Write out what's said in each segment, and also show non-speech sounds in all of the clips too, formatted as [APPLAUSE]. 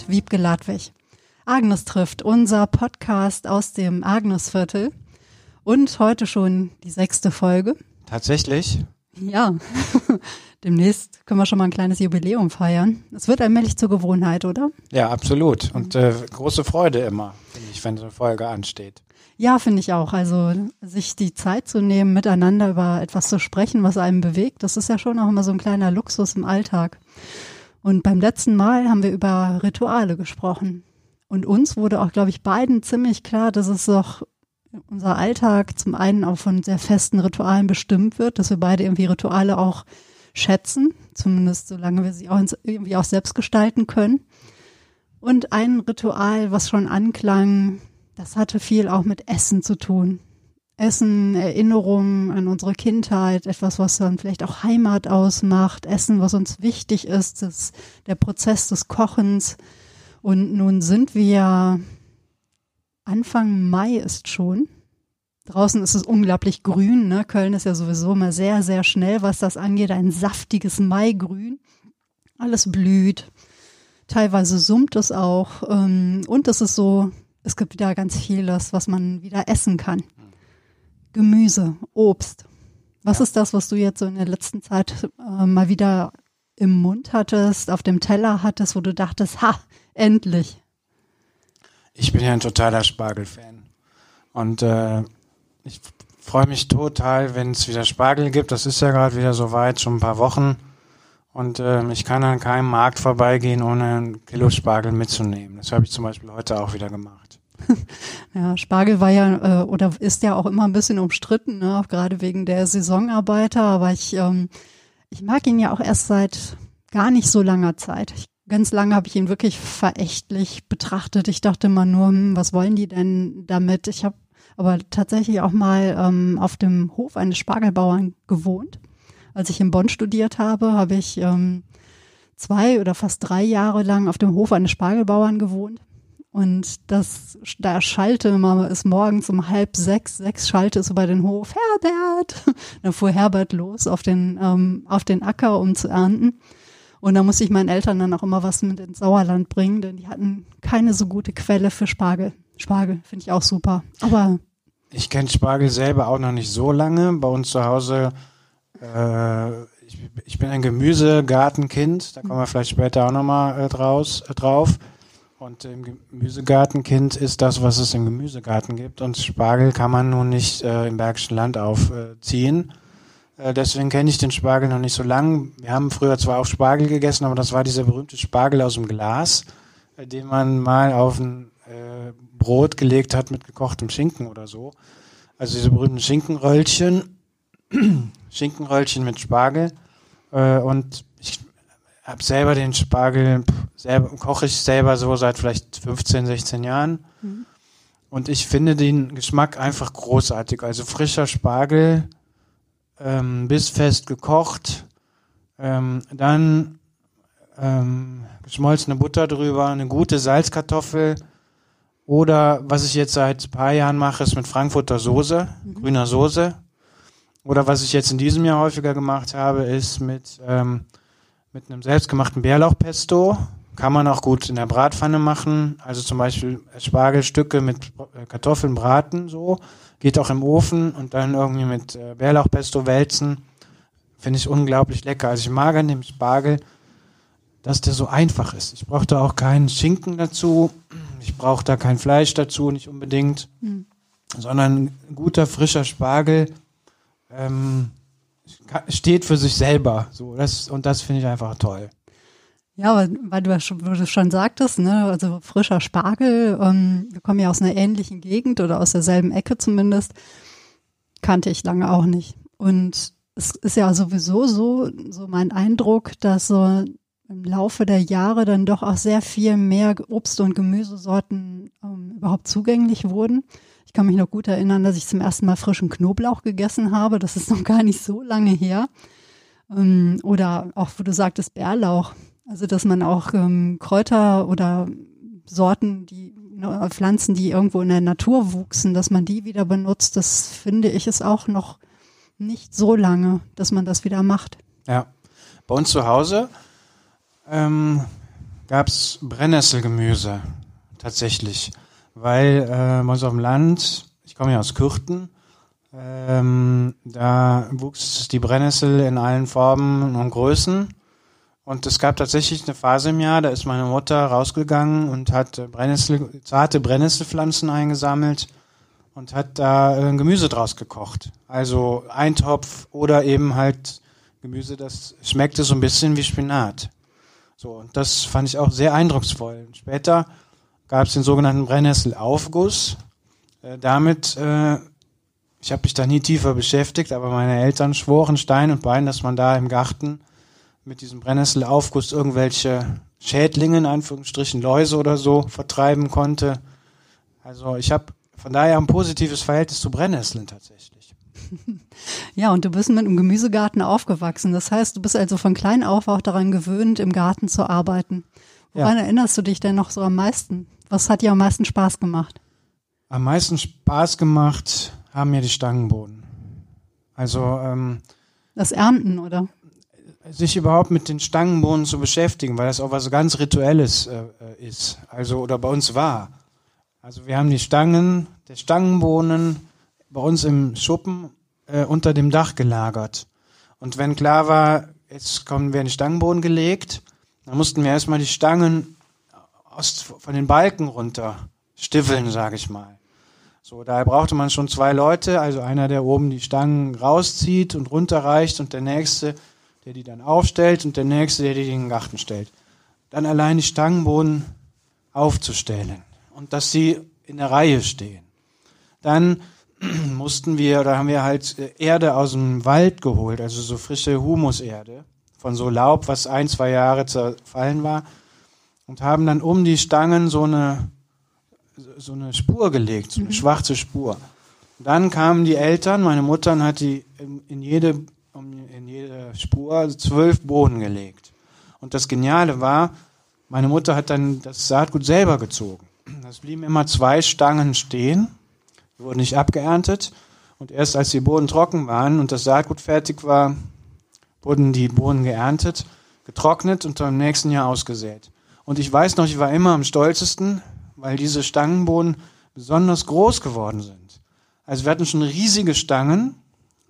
Und Wiebke Ladwig. Agnes trifft, unser Podcast aus dem Agnesviertel. Und heute schon die sechste Folge. Tatsächlich? Ja. [LAUGHS] Demnächst können wir schon mal ein kleines Jubiläum feiern. Es wird allmählich zur Gewohnheit, oder? Ja, absolut. Und äh, große Freude immer, finde ich, wenn so eine Folge ansteht. Ja, finde ich auch. Also sich die Zeit zu nehmen, miteinander über etwas zu sprechen, was einem bewegt, das ist ja schon auch immer so ein kleiner Luxus im Alltag. Und beim letzten Mal haben wir über Rituale gesprochen. Und uns wurde auch, glaube ich, beiden ziemlich klar, dass es doch unser Alltag zum einen auch von sehr festen Ritualen bestimmt wird, dass wir beide irgendwie Rituale auch schätzen, zumindest solange wir sie auch irgendwie auch selbst gestalten können. Und ein Ritual, was schon anklang, das hatte viel auch mit Essen zu tun. Essen, Erinnerungen an unsere Kindheit, etwas, was dann vielleicht auch Heimat ausmacht, Essen, was uns wichtig ist, das, der Prozess des Kochens. Und nun sind wir Anfang Mai ist schon. Draußen ist es unglaublich grün. Ne? Köln ist ja sowieso immer sehr, sehr schnell, was das angeht. Ein saftiges Maigrün. Alles blüht. Teilweise summt es auch. Ähm, und es ist so es gibt wieder ganz vieles, was man wieder essen kann. Gemüse, Obst. Was ja. ist das, was du jetzt so in der letzten Zeit äh, mal wieder im Mund hattest, auf dem Teller hattest, wo du dachtest, ha, endlich? Ich bin ja ein totaler Spargelfan. Und äh, ich freue mich total, wenn es wieder Spargel gibt. Das ist ja gerade wieder so weit, schon ein paar Wochen. Und äh, ich kann an keinem Markt vorbeigehen, ohne ein Kilo Spargel mitzunehmen. Das habe ich zum Beispiel heute auch wieder gemacht. [LAUGHS] ja, Spargel war ja äh, oder ist ja auch immer ein bisschen umstritten, ne? gerade wegen der Saisonarbeiter. Aber ich, ähm, ich mag ihn ja auch erst seit gar nicht so langer Zeit. Ich, ganz lange habe ich ihn wirklich verächtlich betrachtet. Ich dachte immer nur, hm, was wollen die denn damit? Ich habe aber tatsächlich auch mal ähm, auf dem Hof eines Spargelbauern gewohnt. Als ich in Bonn studiert habe, habe ich ähm, zwei oder fast drei Jahre lang auf dem Hof eines Spargelbauern gewohnt. Und das, da schallte man es morgens um halb sechs, sechs schallte es über den Hof, Herbert! [LAUGHS] Dann fuhr Herbert los auf den, ähm, auf den Acker, um zu ernten. Und da musste ich meinen Eltern dann auch immer was mit ins Sauerland bringen, denn die hatten keine so gute Quelle für Spargel. Spargel finde ich auch super. Aber ich kenne Spargel selber auch noch nicht so lange. Bei uns zu Hause, äh, ich, ich bin ein Gemüsegartenkind, da kommen wir vielleicht später auch nochmal äh, äh, drauf. Und im Gemüsegartenkind ist das, was es im Gemüsegarten gibt. Und Spargel kann man nun nicht äh, im Bergischen Land aufziehen. Äh, deswegen kenne ich den Spargel noch nicht so lang. Wir haben früher zwar auch Spargel gegessen, aber das war dieser berühmte Spargel aus dem Glas, äh, den man mal auf ein äh, Brot gelegt hat mit gekochtem Schinken oder so. Also diese berühmten Schinkenröllchen, [CLEARS THROAT] Schinkenröllchen mit Spargel. Äh, und habe selber den Spargel, selber, koche ich selber so seit vielleicht 15, 16 Jahren. Mhm. Und ich finde den Geschmack einfach großartig. Also frischer Spargel, ähm, bissfest gekocht, ähm, dann ähm, geschmolzene Butter drüber, eine gute Salzkartoffel oder was ich jetzt seit ein paar Jahren mache, ist mit Frankfurter Soße, mhm. grüner Soße. Oder was ich jetzt in diesem Jahr häufiger gemacht habe, ist mit ähm, mit einem selbstgemachten Bärlauchpesto. Kann man auch gut in der Bratpfanne machen. Also zum Beispiel Spargelstücke mit äh, Kartoffeln braten, so. Geht auch im Ofen und dann irgendwie mit äh, Bärlauchpesto wälzen. Finde ich unglaublich lecker. Also ich mag an dem Spargel, dass der so einfach ist. Ich brauche da auch keinen Schinken dazu. Ich brauche da kein Fleisch dazu, nicht unbedingt. Mhm. Sondern guter, frischer Spargel. Ähm, steht für sich selber. So, das, und das finde ich einfach toll. Ja, weil, du schon, du schon sagtest, ne, also frischer Spargel, ähm, wir kommen ja aus einer ähnlichen Gegend oder aus derselben Ecke zumindest, kannte ich lange auch nicht. Und es ist ja sowieso so, so mein Eindruck, dass so im Laufe der Jahre dann doch auch sehr viel mehr Obst- und Gemüsesorten ähm, überhaupt zugänglich wurden. Ich kann mich noch gut erinnern, dass ich zum ersten Mal frischen Knoblauch gegessen habe. Das ist noch gar nicht so lange her. Ähm, oder auch, wo du sagtest, Bärlauch. Also, dass man auch ähm, Kräuter oder Sorten, die ne, Pflanzen, die irgendwo in der Natur wuchsen, dass man die wieder benutzt, das finde ich ist auch noch nicht so lange, dass man das wieder macht. Ja. Bei uns zu Hause ähm, gab es Brennnesselgemüse tatsächlich, weil äh, bei uns auf dem Land, ich komme ja aus Kürten, ähm, da wuchs die Brennnessel in allen Formen und Größen. Und es gab tatsächlich eine Phase im Jahr, da ist meine Mutter rausgegangen und hat Brennnessel, zarte Brennnesselpflanzen eingesammelt und hat da äh, Gemüse draus gekocht. Also Eintopf oder eben halt Gemüse, das schmeckte so ein bisschen wie Spinat. So, und das fand ich auch sehr eindrucksvoll. Später gab es den sogenannten Brennnesselaufguss. Äh, damit äh, ich habe mich da nie tiefer beschäftigt, aber meine Eltern schworen Stein und Bein, dass man da im Garten mit diesem Brennnesselaufguss irgendwelche Schädlinge, in Anführungsstrichen Läuse oder so, vertreiben konnte. Also ich habe von daher ein positives Verhältnis zu Brennnesseln tatsächlich. [LAUGHS] Ja, und du bist mit einem Gemüsegarten aufgewachsen. Das heißt, du bist also von klein auf auch daran gewöhnt, im Garten zu arbeiten. Woran ja. erinnerst du dich denn noch so am meisten? Was hat dir am meisten Spaß gemacht? Am meisten Spaß gemacht haben mir die Stangenboden. Also ähm, das Ernten, oder? Sich überhaupt mit den Stangenbohnen zu beschäftigen, weil das auch was ganz Rituelles äh, äh, ist. Also oder bei uns war. Also wir haben die Stangen, der Stangenbohnen bei uns im Schuppen äh, unter dem Dach gelagert. Und wenn klar war, jetzt kommen wir in die Stangenbohnen gelegt, dann mussten wir erstmal die Stangen aus, von den Balken runter stiffeln, sage ich mal. So, daher brauchte man schon zwei Leute, also einer, der oben die Stangen rauszieht und runterreicht und der nächste, der die dann aufstellt und der nächste, der die in den Garten stellt. Dann allein die Stangenboden aufzustellen und dass sie in der Reihe stehen. Dann [CLEARS THROAT] mussten wir, oder haben wir halt äh, Erde aus dem Wald geholt, also so frische Humuserde von so Laub, was ein, zwei Jahre zerfallen war und haben dann um die Stangen so eine so eine Spur gelegt, so eine mhm. schwarze Spur. Dann kamen die Eltern, meine Mutter hat die in jede, in jede Spur zwölf Bohnen gelegt. Und das Geniale war, meine Mutter hat dann das Saatgut selber gezogen. Es blieben immer zwei Stangen stehen, die wurden nicht abgeerntet. Und erst als die Bohnen trocken waren und das Saatgut fertig war, wurden die Bohnen geerntet, getrocknet und dann im nächsten Jahr ausgesät. Und ich weiß noch, ich war immer am stolzesten, weil diese Stangenbohnen besonders groß geworden sind. Also wir hatten schon riesige Stangen,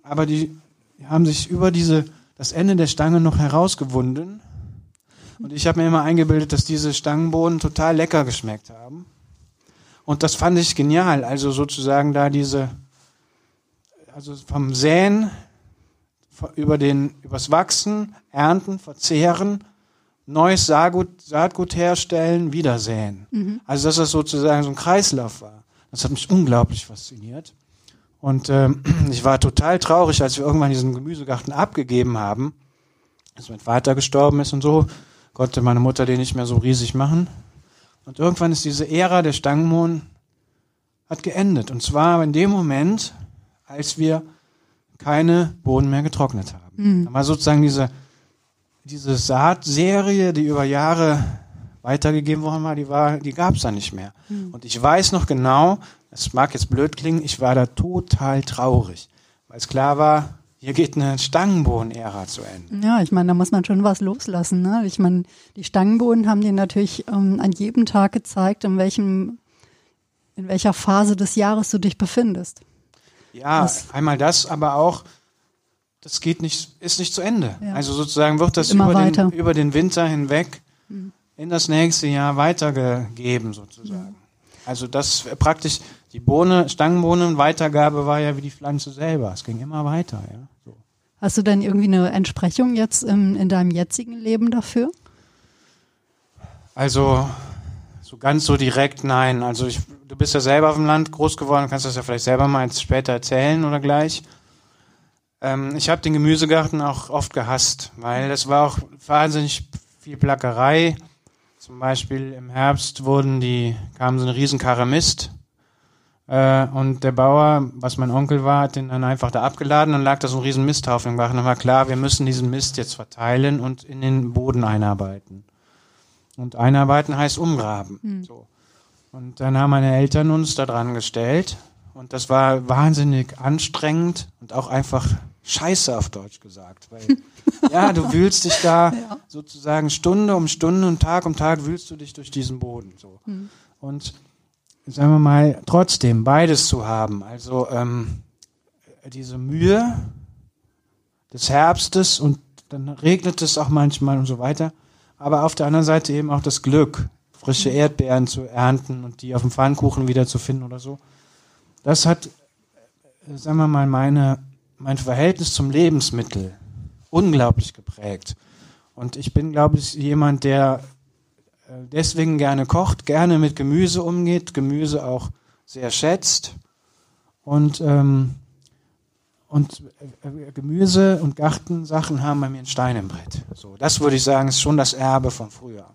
aber die haben sich über diese, das Ende der Stange noch herausgewunden. Und ich habe mir immer eingebildet, dass diese Stangenbohnen total lecker geschmeckt haben. Und das fand ich genial. Also sozusagen da diese, also vom Säen über den, übers Wachsen, Ernten, Verzehren neues Saatgut, Saatgut herstellen, wiedersäen. Mhm. Also dass das sozusagen so ein Kreislauf war. Das hat mich unglaublich fasziniert. Und ähm, [CLEARS THROAT] ich war total traurig, als wir irgendwann diesen Gemüsegarten abgegeben haben, als mein Vater gestorben ist und so, konnte meine Mutter den nicht mehr so riesig machen. Und irgendwann ist diese Ära der Stangenmohn hat geendet. Und zwar in dem Moment, als wir keine Boden mehr getrocknet haben. Mhm. Da war sozusagen diese diese Saatserie, die über Jahre weitergegeben worden war, die war, die gab es da nicht mehr. Mhm. Und ich weiß noch genau, es mag jetzt blöd klingen, ich war da total traurig, weil es klar war, hier geht eine Stangenbohnen-Ära zu Ende. Ja, ich meine, da muss man schon was loslassen. Ne? Ich meine, die Stangenbohnen haben dir natürlich ähm, an jedem Tag gezeigt, in welchem, in welcher Phase des Jahres du dich befindest. Ja, das, einmal das, aber auch, das geht nicht, ist nicht zu Ende. Ja. Also sozusagen wird das über den, über den, Winter hinweg mhm. in das nächste Jahr weitergegeben sozusagen. Mhm. Also das praktisch die Bohne, Stangenbohnenweitergabe war ja wie die Pflanze selber. Es ging immer weiter. Ja. So. Hast du denn irgendwie eine Entsprechung jetzt in, in deinem jetzigen Leben dafür? Also so ganz so direkt nein. Also ich, du bist ja selber auf dem Land groß geworden, kannst das ja vielleicht selber mal später erzählen oder gleich. Ähm, ich habe den Gemüsegarten auch oft gehasst, weil das war auch wahnsinnig viel Plackerei. Zum Beispiel im Herbst wurden die, kam so eine Riesenkarre Mist. Äh, und der Bauer, was mein Onkel war, hat den dann einfach da abgeladen und lag da so ein riesen Misthaufen im Garten. Dann war klar, wir müssen diesen Mist jetzt verteilen und in den Boden einarbeiten. Und einarbeiten heißt umgraben. Mhm. So. Und dann haben meine Eltern uns da dran gestellt. Und das war wahnsinnig anstrengend und auch einfach Scheiße auf Deutsch gesagt. Weil, [LAUGHS] ja, du wühlst dich da [LAUGHS] ja. sozusagen Stunde um Stunde und Tag um Tag wühlst du dich durch diesen Boden. So. Mhm. Und sagen wir mal, trotzdem beides zu haben. Also ähm, diese Mühe des Herbstes und dann regnet es auch manchmal und so weiter. Aber auf der anderen Seite eben auch das Glück, frische mhm. Erdbeeren zu ernten und die auf dem Pfannkuchen wieder zu finden oder so. Das hat, äh, sagen wir mal, meine, mein Verhältnis zum Lebensmittel unglaublich geprägt. Und ich bin, glaube ich, jemand, der äh, deswegen gerne kocht, gerne mit Gemüse umgeht, Gemüse auch sehr schätzt und ähm, und äh, Gemüse und Gartensachen haben bei mir einen Stein im Brett. So, das würde ich sagen, ist schon das Erbe von früher.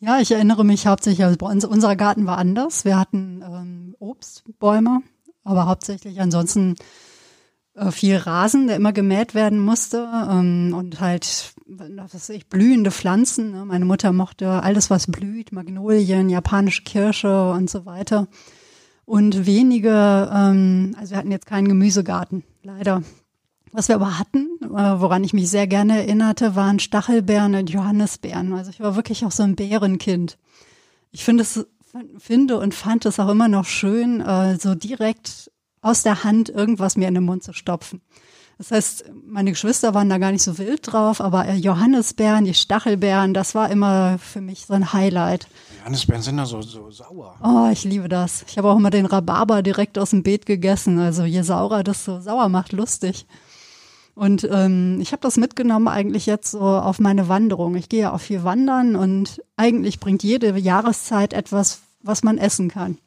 Ja, ich erinnere mich hauptsächlich, also unser Garten war anders. Wir hatten ähm, Obstbäume, aber hauptsächlich ansonsten äh, viel Rasen, der immer gemäht werden musste ähm, und halt, was weiß ich, blühende Pflanzen. Ne? Meine Mutter mochte alles, was blüht, Magnolien, japanische Kirsche und so weiter. Und wenige, ähm, also wir hatten jetzt keinen Gemüsegarten, leider. Was wir aber hatten, äh, woran ich mich sehr gerne erinnerte, waren Stachelbeeren und Johannisbeeren. Also ich war wirklich auch so ein Bärenkind. Ich finde es, finde und fand es auch immer noch schön, äh, so direkt aus der Hand irgendwas mir in den Mund zu stopfen. Das heißt, meine Geschwister waren da gar nicht so wild drauf, aber äh, Johannisbeeren, die Stachelbeeren, das war immer für mich so ein Highlight. Johannisbeeren sind da so, so sauer. Oh, ich liebe das. Ich habe auch immer den Rhabarber direkt aus dem Beet gegessen. Also je saurer, desto sauer macht lustig. Und ähm, ich habe das mitgenommen eigentlich jetzt so auf meine Wanderung. Ich gehe ja auch viel wandern und eigentlich bringt jede Jahreszeit etwas, was man essen kann.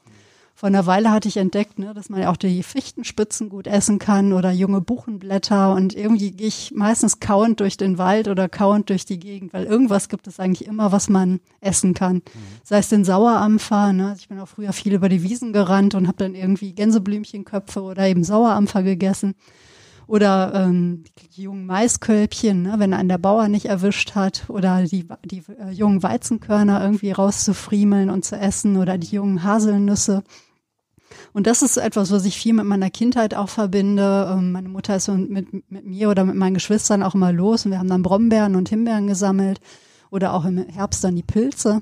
Vor einer Weile hatte ich entdeckt, ne, dass man ja auch die Fichtenspitzen gut essen kann oder junge Buchenblätter und irgendwie gehe ich meistens kauend durch den Wald oder kauend durch die Gegend, weil irgendwas gibt es eigentlich immer, was man essen kann. Mhm. Sei es den Sauerampfer, ne? ich bin auch früher viel über die Wiesen gerannt und habe dann irgendwie Gänseblümchenköpfe oder eben Sauerampfer gegessen. Oder ähm, die jungen Maiskölbchen, ne, wenn einen der Bauer nicht erwischt hat, oder die, die äh, jungen Weizenkörner irgendwie rauszufriemeln und zu essen, oder die jungen Haselnüsse. Und das ist etwas, was ich viel mit meiner Kindheit auch verbinde. Ähm, meine Mutter ist mit, mit mir oder mit meinen Geschwistern auch immer los und wir haben dann Brombeeren und Himbeeren gesammelt oder auch im Herbst dann die Pilze.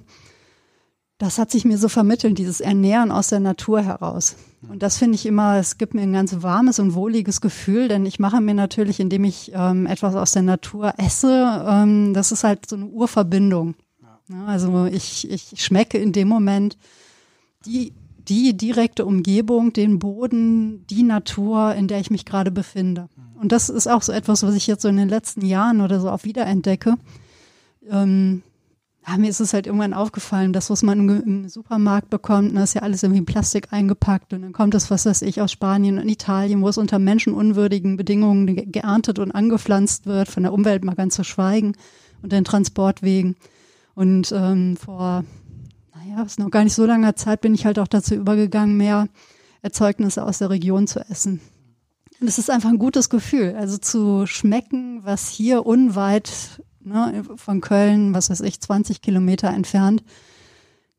Das hat sich mir so vermittelt, dieses Ernähren aus der Natur heraus. Und das finde ich immer, es gibt mir ein ganz warmes und wohliges Gefühl, denn ich mache mir natürlich, indem ich ähm, etwas aus der Natur esse, ähm, das ist halt so eine Urverbindung. Ja, also ich, ich schmecke in dem Moment die, die direkte Umgebung, den Boden, die Natur, in der ich mich gerade befinde. Und das ist auch so etwas, was ich jetzt so in den letzten Jahren oder so auch wiederentdecke. Ähm, ja, mir ist es halt irgendwann aufgefallen, das, was man im, Supermarkt bekommt, das ist ja alles irgendwie in Plastik eingepackt und dann kommt das, was weiß ich, aus Spanien und Italien, wo es unter menschenunwürdigen Bedingungen geerntet und angepflanzt wird, von der Umwelt mal ganz zu schweigen und den Transportwegen. Und ähm, vor, naja, ist noch gar nicht so langer Zeit bin ich halt auch dazu übergegangen, mehr Erzeugnisse aus der Region zu essen. Und es ist einfach ein gutes Gefühl, also zu schmecken, was hier unweit ne, von Köln, was weiß ich, 20 Kilometer entfernt,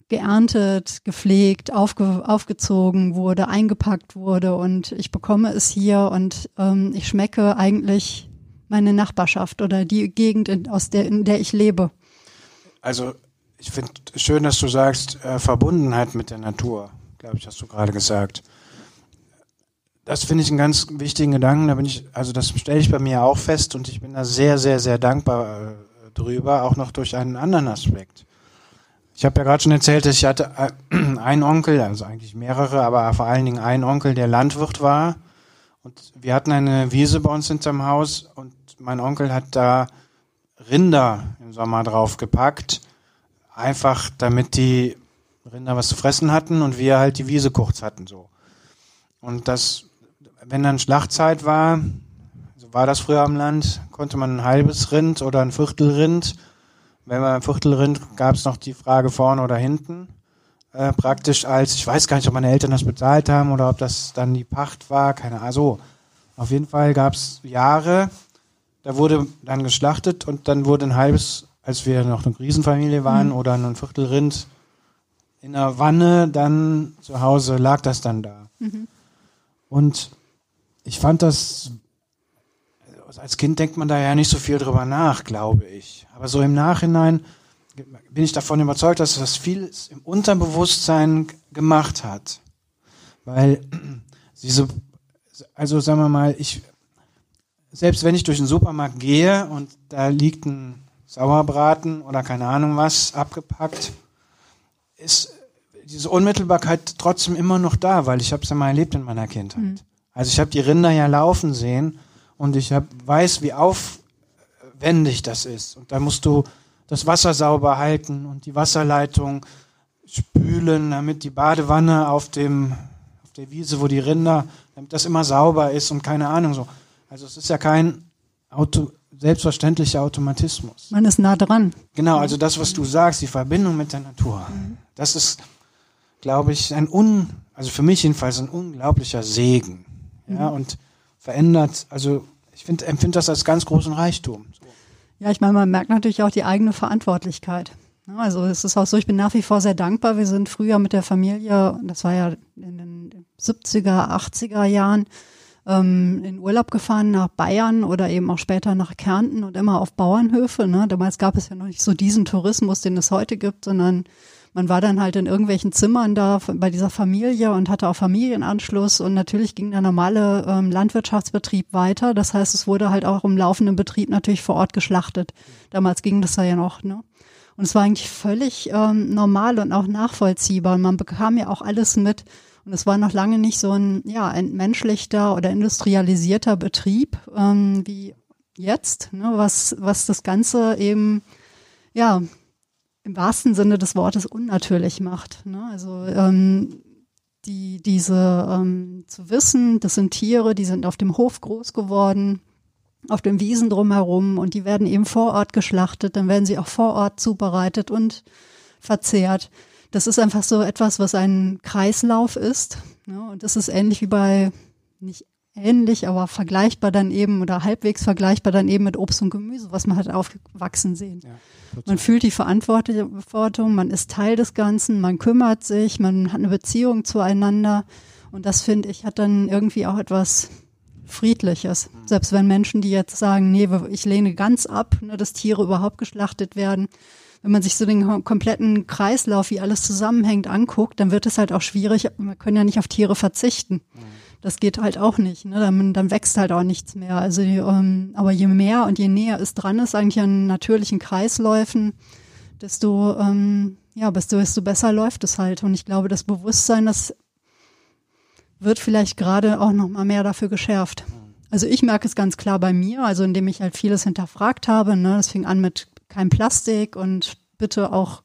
geerntet, gepflegt, aufge, aufgezogen wurde, eingepackt wurde und ich bekomme es hier und ähm, ich schmecke eigentlich meine Nachbarschaft oder die Gegend, in, aus der, in der ich lebe. Also ich finde schön, dass du sagst, äh, Verbundenheit mit der Natur, glaube ich, hast du gerade gesagt. Das finde ich einen ganz wichtigen Gedanken. Da bin ich, also das stelle ich bei mir auch fest und ich bin da sehr, sehr, sehr dankbar äh, drüber, auch noch durch einen anderen Aspekt. Ich habe ja gerade schon erzählt, dass ich hatte äh, [CLEARS THROAT] einen Onkel, also eigentlich mehrere, aber vor allen Dingen einen Onkel, der Landwirt war. Und wir hatten eine Wiese bei uns hinterm Haus und mein Onkel hat da Rinder im Sommer drauf gepackt, einfach damit die Rinder was zu fressen hatten und wir halt die Wiese kurz hatten so. Und das wenn dann Schlachtzeit war, so war das früher am Land, konnte man ein halbes Rind oder ein Viertelrind. Wenn man ein Viertelrind gab es noch die Frage vorne oder hinten. Äh, praktisch als, ich weiß gar nicht, ob meine Eltern das bezahlt haben oder ob das dann die Pacht war, keine Ahnung. Also, auf jeden Fall gab es Jahre, da wurde dann geschlachtet und dann wurde ein halbes, als wir noch eine Riesenfamilie waren, mhm. oder ein Viertelrind in der Wanne, dann zu Hause lag das dann da. Mhm. Und ich fand das als Kind denkt man da ja nicht so viel drüber nach, glaube ich. Aber so im Nachhinein bin ich davon überzeugt, dass das vieles im Unterbewusstsein gemacht hat. Weil [CLEARS THROAT] diese, also sagen wir mal, ich, selbst wenn ich durch den Supermarkt gehe und da liegt ein Sauerbraten oder keine Ahnung was abgepackt, ist diese Unmittelbarkeit trotzdem immer noch da, weil ich habe es ja mal erlebt in meiner Kindheit. Mhm. Also ich habe die Rinder ja laufen sehen und ich hab, weiß, wie aufwendig das ist. Und da musst du das Wasser sauber halten und die Wasserleitung spülen, damit die Badewanne auf dem auf der Wiese, wo die Rinder, damit das immer sauber ist und keine Ahnung so. Also es ist ja kein Auto, selbstverständlicher Automatismus. Man ist nah dran. Genau, also das, was du sagst, die Verbindung mit der Natur, mhm. das ist, glaube ich, ein un, also für mich jedenfalls ein unglaublicher Segen. Ja, mhm. und verändert, also ich finde, empfinde das als ganz großen Reichtum. Ja, ich meine, man merkt natürlich auch die eigene Verantwortlichkeit. Also es ist auch so, ich bin nach wie vor sehr dankbar. Wir sind früher mit der Familie, das war ja in den 70er, 80er Jahren, ähm, in Urlaub gefahren nach Bayern oder eben auch später nach Kärnten und immer auf Bauernhöfe. Ne? Damals gab es ja noch nicht so diesen Tourismus, den es heute gibt, sondern man war dann halt in irgendwelchen Zimmern da bei dieser Familie und hatte auch Familienanschluss und natürlich ging der normale ähm, Landwirtschaftsbetrieb weiter. Das heißt, es wurde halt auch im laufenden Betrieb natürlich vor Ort geschlachtet. Damals ging das ja noch, ne? Und es war eigentlich völlig ähm, normal und auch nachvollziehbar. Man bekam ja auch alles mit. Und es war noch lange nicht so ein ja, entmenschlichter oder industrialisierter Betrieb ähm, wie jetzt, ne, was, was das Ganze eben ja im wahrsten Sinne des Wortes unnatürlich macht. Ne? Also ähm, die, diese ähm, zu wissen, das sind Tiere, die sind auf dem Hof groß geworden, auf den Wiesen drumherum und die werden eben vor Ort geschlachtet, dann werden sie auch vor Ort zubereitet und verzehrt. Das ist einfach so etwas, was ein Kreislauf ist. Ne? Und das ist ähnlich wie bei, nicht ähnlich, aber vergleichbar dann eben oder halbwegs vergleichbar dann eben mit Obst und Gemüse, was man hat aufwachsen sehen. Ja. Man fühlt die Verantwortung, man ist Teil des Ganzen, man kümmert sich, man hat eine Beziehung zueinander. Und das finde ich hat dann irgendwie auch etwas Friedliches. Mhm. Selbst wenn Menschen, die jetzt sagen, nee, ich lehne ganz ab, ne, dass Tiere überhaupt geschlachtet werden. Wenn man sich so den kompletten Kreislauf, wie alles zusammenhängt, anguckt, dann wird es halt auch schwierig. Wir können ja nicht auf Tiere verzichten. Mhm. Das geht halt auch nicht. Ne? Dann, dann wächst halt auch nichts mehr. Also, ähm, aber je mehr und je näher es dran ist, eigentlich an natürlichen Kreisläufen, desto, ähm, ja, desto, desto besser läuft es halt. Und ich glaube, das Bewusstsein, das wird vielleicht gerade auch noch mal mehr dafür geschärft. Also ich merke es ganz klar bei mir, also indem ich halt vieles hinterfragt habe. Ne? Das fing an mit kein Plastik und bitte auch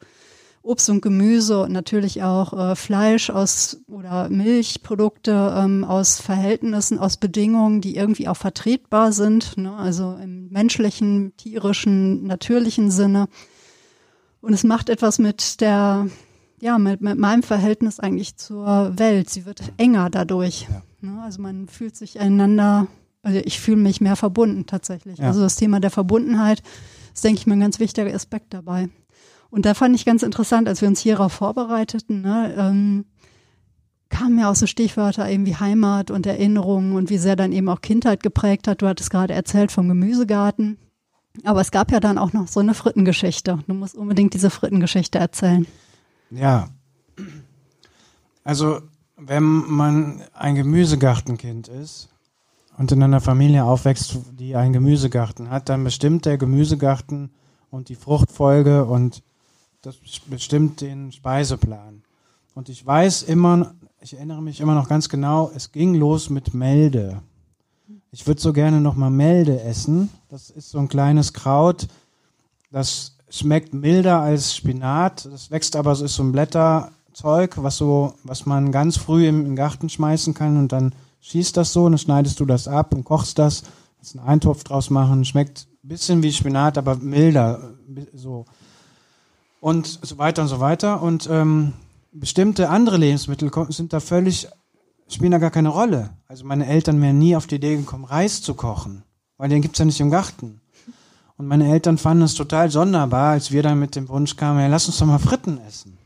Obst und Gemüse und natürlich auch äh, Fleisch aus oder Milchprodukte ähm, aus Verhältnissen, aus Bedingungen, die irgendwie auch vertretbar sind, ne? also im menschlichen, tierischen, natürlichen Sinne. Und es macht etwas mit der, ja, mit, mit meinem Verhältnis eigentlich zur Welt. Sie wird enger dadurch. Ja. Ne? Also man fühlt sich einander, also ich fühle mich mehr verbunden tatsächlich. Ja. Also das Thema der Verbundenheit ist, denke ich, mal ein ganz wichtiger Aspekt dabei. Und da fand ich ganz interessant, als wir uns hierauf vorbereiteten, ne, ähm, kamen ja auch so Stichwörter eben wie Heimat und Erinnerungen und wie sehr dann eben auch Kindheit geprägt hat. Du hattest gerade erzählt vom Gemüsegarten. Aber es gab ja dann auch noch so eine Frittengeschichte. Du musst unbedingt diese Frittengeschichte erzählen. Ja. Also, wenn man ein Gemüsegartenkind ist und in einer Familie aufwächst, die einen Gemüsegarten hat, dann bestimmt der Gemüsegarten und die Fruchtfolge und das bestimmt den Speiseplan. Und ich weiß immer, ich erinnere mich immer noch ganz genau, es ging los mit Melde. Ich würde so gerne noch mal Melde essen. Das ist so ein kleines Kraut, das schmeckt milder als Spinat. Das wächst aber, es ist so ein Blätterzeug, was so, was man ganz früh im, Garten schmeißen kann und dann schießt das so und dann schneidest du das ab und kochst das. Kannst einen Eintopf draus machen. Schmeckt ein bisschen wie Spinat, aber milder. So und so weiter und so weiter. Und ähm, bestimmte andere Lebensmittel sind da völlig, spielen da gar keine Rolle. Also meine Eltern wären nie auf die Idee gekommen, Reis zu kochen, weil den gibt's ja nicht im Garten. Und meine Eltern fanden es total sonderbar, als wir dann mit dem Wunsch kamen, ja, lass uns doch mal Fritten essen.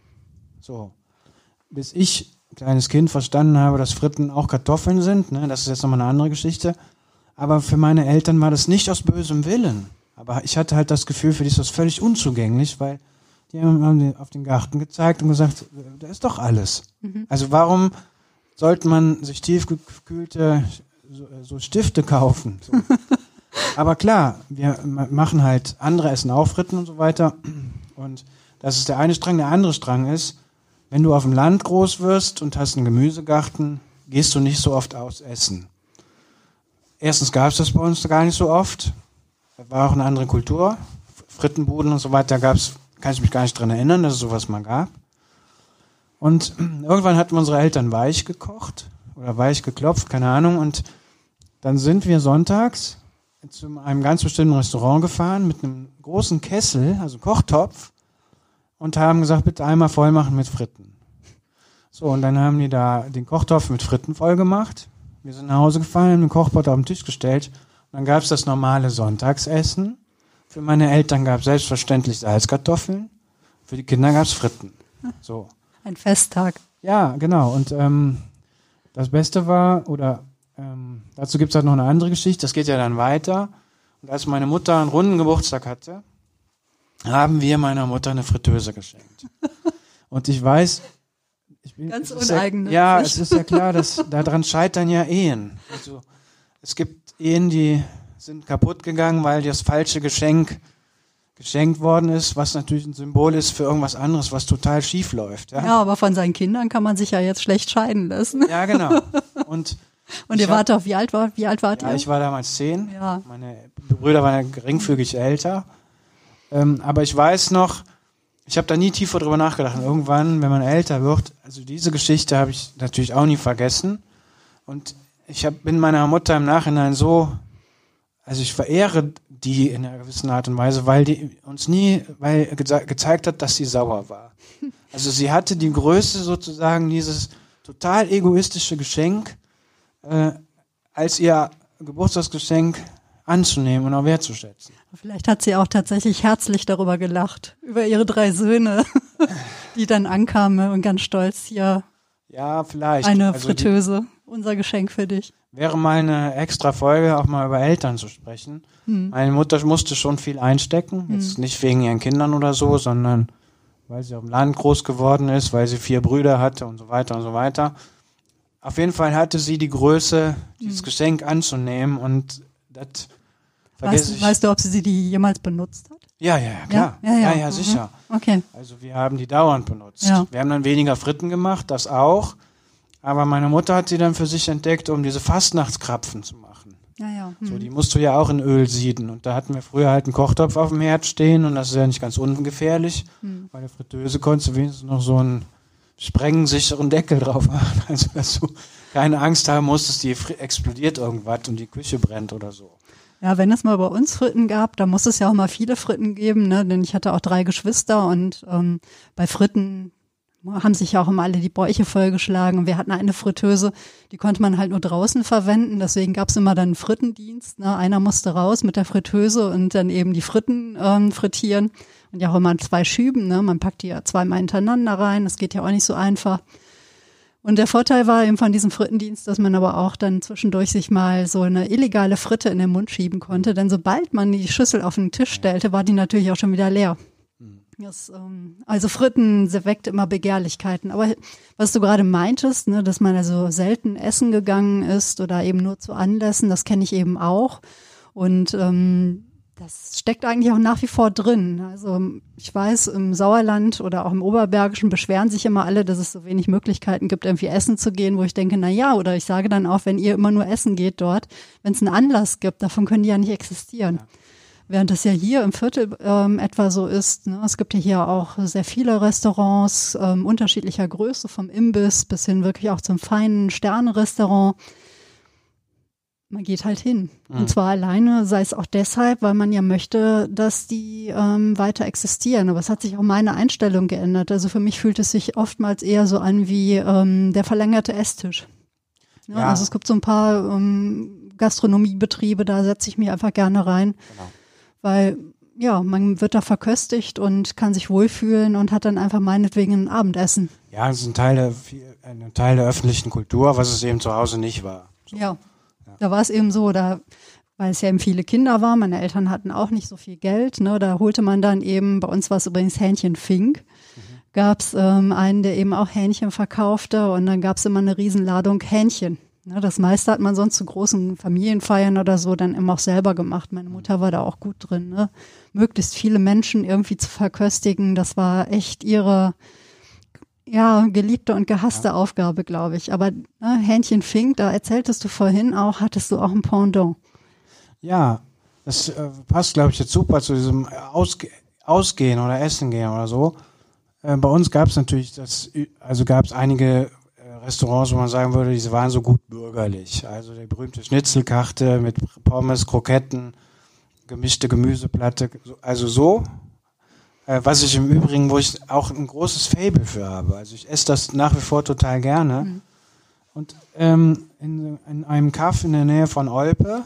So. Bis ich, kleines Kind, verstanden habe, dass Fritten auch Kartoffeln sind, ne, das ist jetzt nochmal eine andere Geschichte. Aber für meine Eltern war das nicht aus bösem Willen. Aber ich hatte halt das Gefühl, für die ist das völlig unzugänglich, weil die haben auf den Garten gezeigt und gesagt, da ist doch alles. Mhm. Also warum sollte man sich tiefgekühlte so, so Stifte kaufen? So. [LAUGHS] Aber klar, wir machen halt andere Essen Aufritten und so weiter. Und das ist der eine Strang. Der andere Strang ist, wenn du auf dem Land groß wirst und hast einen Gemüsegarten, gehst du nicht so oft aus essen. Erstens gab es das bei uns gar nicht so oft. War auch eine andere Kultur. Frittenbuden und so weiter gab es, kann ich mich gar nicht dran erinnern, dass es sowas mal gab. Und [CLEARS THROAT] irgendwann hatten unsere Eltern weich gekocht oder weich geklopft, keine Ahnung. Und dann sind wir sonntags zu einem ganz bestimmten Restaurant gefahren mit einem großen Kessel, also Kochtopf, und haben gesagt, bitte einmal voll machen mit Fritten. So, und dann haben die da den Kochtopf mit Fritten voll gemacht. Wir sind nach Hause gefahren, haben den Kochpot auf den Tisch gestellt. Und dann gab es das normale Sonntagsessen. Für meine Eltern gab es selbstverständlich Salzkartoffeln. Für die Kinder gab es Fritten. So. Ein Festtag. Ja, genau. Und ähm, das Beste war, oder ähm, dazu gibt es halt noch eine andere Geschichte, das geht ja dann weiter. Und als meine Mutter einen runden Geburtstag hatte, haben wir meiner Mutter eine Fritteuse geschenkt. [LAUGHS] Und ich weiß, ich bin, ganz uneigennützig. Ja, ja, es ist ja klar, dass [LAUGHS] daran scheitern ja Ehen. Also es gibt Ehen, die sind kaputt gegangen, weil das falsche Geschenk geschenkt worden ist, was natürlich ein Symbol ist für irgendwas anderes, was total schief läuft. Ja, ja aber von seinen Kindern kann man sich ja jetzt schlecht scheiden lassen. Ja, genau. Und [LAUGHS] und ihr wart auf wie alt war wie alt wart ja, ihr? Ich war damals zehn. Ja. Meine Brüder waren geringfügig älter. Ähm, aber ich weiß noch, ich habe da nie tiefer drüber nachgedacht. Und irgendwann, wenn man älter wird, also diese Geschichte habe ich natürlich auch nie vergessen. Und ich hab, bin meiner Mutter im Nachhinein so, also ich verehre die in einer gewissen Art und Weise, weil die uns nie weil ge gezeigt hat, dass sie sauer war. [LAUGHS] Also sie hatte die Größe sozusagen dieses total egoistische Geschenk äh, als ihr Geburtstagsgeschenk anzunehmen und auch wertzuschätzen. Vielleicht hat sie auch tatsächlich herzlich darüber gelacht, über ihre drei Söhne, [LAUGHS] die dann ankamen und ganz stolz hier. Ja, vielleicht. Eine also Fritteuse, unser Geschenk für dich. Wäre mal eine extra Folge, auch mal über Eltern zu sprechen. Hm. Meine Mutter musste schon viel einstecken, hm. jetzt nicht wegen ihren Kindern oder so, sondern weil sie auf dem Land groß geworden ist, weil sie vier Brüder hatte und so weiter und so weiter. Auf jeden Fall hatte sie die Größe, dieses hm. Geschenk anzunehmen und das vergesse weißt, ich. Weißt du, ob sie die jemals benutzt hat? Ja, ja, ja, klar. Ja, ja, ja, ja mhm. sicher. Okay. Also wir haben die dauernd benutzt. Wir haben dann weniger Fritten gemacht, das auch. Aber meine Mutter hat sie dann für sich entdeckt, um diese Fastnachtskrapfen zu machen. Ja, ja. Hm. So, die musst du ja auch in Öl sieden. Und da hatten wir früher halt einen Kochtopf auf dem Herd stehen und das ist ja nicht ganz ungefährlich. Hm. Bei der Fritteuse konntest du wenigstens noch so einen sprengensicheren Deckel drauf machen. [LAUGHS] Also, dass du keine Angst haben musstest, die explodiert irgendwas und die Küche brennt oder so. Ja, wenn es mal bei uns Fritten gab, da muss es ja auch mal viele Fritten geben, ne? denn ich hatte auch drei Geschwister und ähm, bei Fritten haben sich ja auch immer alle die Bäuche vollgeschlagen. Wir hatten eine Fritteuse, die konnte man halt nur draußen verwenden. Deswegen gab es immer dann einen Frittendienst. Ne? Einer musste raus mit der Fritteuse und dann eben die Fritten ähm, frittieren. Und ja auch immer zwei Schüben. Ne? Man packt die ja zweimal hintereinander rein. Das geht ja auch nicht so einfach. Und der Vorteil war eben von diesem Frittendienst, dass man aber auch dann zwischendurch sich mal so eine illegale Fritte in den Mund schieben konnte. Denn sobald man die Schüssel auf den Tisch stellte, war die natürlich auch schon wieder leer. Das, ähm, also Fritten weckt immer Begehrlichkeiten. Aber was du gerade meintest, ne, dass man also selten essen gegangen ist oder eben nur zu Anlässen, das kenne ich eben auch. Und ähm, das steckt eigentlich auch nach wie vor drin. Also ich weiß, im Sauerland oder auch im Oberbergischen beschweren sich immer alle, dass es so wenig Möglichkeiten gibt, irgendwie essen zu gehen, wo ich denke, na ja, oder ich sage dann auch, wenn ihr immer nur essen geht dort, wenn es einen Anlass gibt, davon können die ja nicht existieren. Ja. Während es ja hier im Viertel ähm, etwa so ist, ne? es gibt ja hier auch sehr viele Restaurants ähm, unterschiedlicher Größe, vom Imbiss bis hin wirklich auch zum feinen Sternenrestaurant. Man geht halt hin. Mhm. Und zwar alleine, sei es auch deshalb, weil man ja möchte, dass die ähm, weiter existieren. Aber es hat sich auch meine Einstellung geändert. Also für mich fühlt es sich oftmals eher so an wie ähm, der verlängerte Esstisch. Ja, ja. Also es gibt so ein paar ähm, Gastronomiebetriebe, da setze ich mich einfach gerne rein. Genau weil ja, man wird da verköstigt und kann sich wohlfühlen und hat dann einfach meinetwegen ein Abendessen. Ja, es ist ein Teil der, ein Teil der öffentlichen Kultur, was es eben zu Hause nicht war. So. Ja. Da war es eben so, da weil es ja eben viele Kinder waren, meine Eltern hatten auch nicht so viel Geld, ne, da holte man dann eben, bei uns war es übrigens Hähnchen Fink, mhm. gab es ähm, einen, der eben auch Hähnchen verkaufte und dann gab es immer eine Riesenladung Hähnchen. Ne, das meiste hat man sonst zu großen Familienfeiern oder so dann immer auch selber gemacht. Meine Mutter war da auch gut drin, ne? möglichst viele Menschen irgendwie zu verköstigen, das war echt ihre ja, geliebte und gehasste ja. Aufgabe, glaube ich. Aber ne, Hähnchen Fink, da erzähltest du vorhin auch, hattest du auch ein Pendant. Ja, das äh, passt, glaube ich, jetzt super zu diesem Ausge Ausgehen oder Essen gehen oder so. Äh, bei uns gab es natürlich das, also gab es einige äh, Restaurants, wo man sagen würde, diese waren so gut bürgerlich. Also die berühmte Schnitzelkarte mit Pommes, Kroketten, gemischte Gemüseplatte, also so. Äh, was ich im Übrigen, wo ich auch ein großes Fable für habe. Also ich esse das nach wie vor total gerne. Mhm. Und ähm, in, in einem Kaff in der Nähe von Olpe,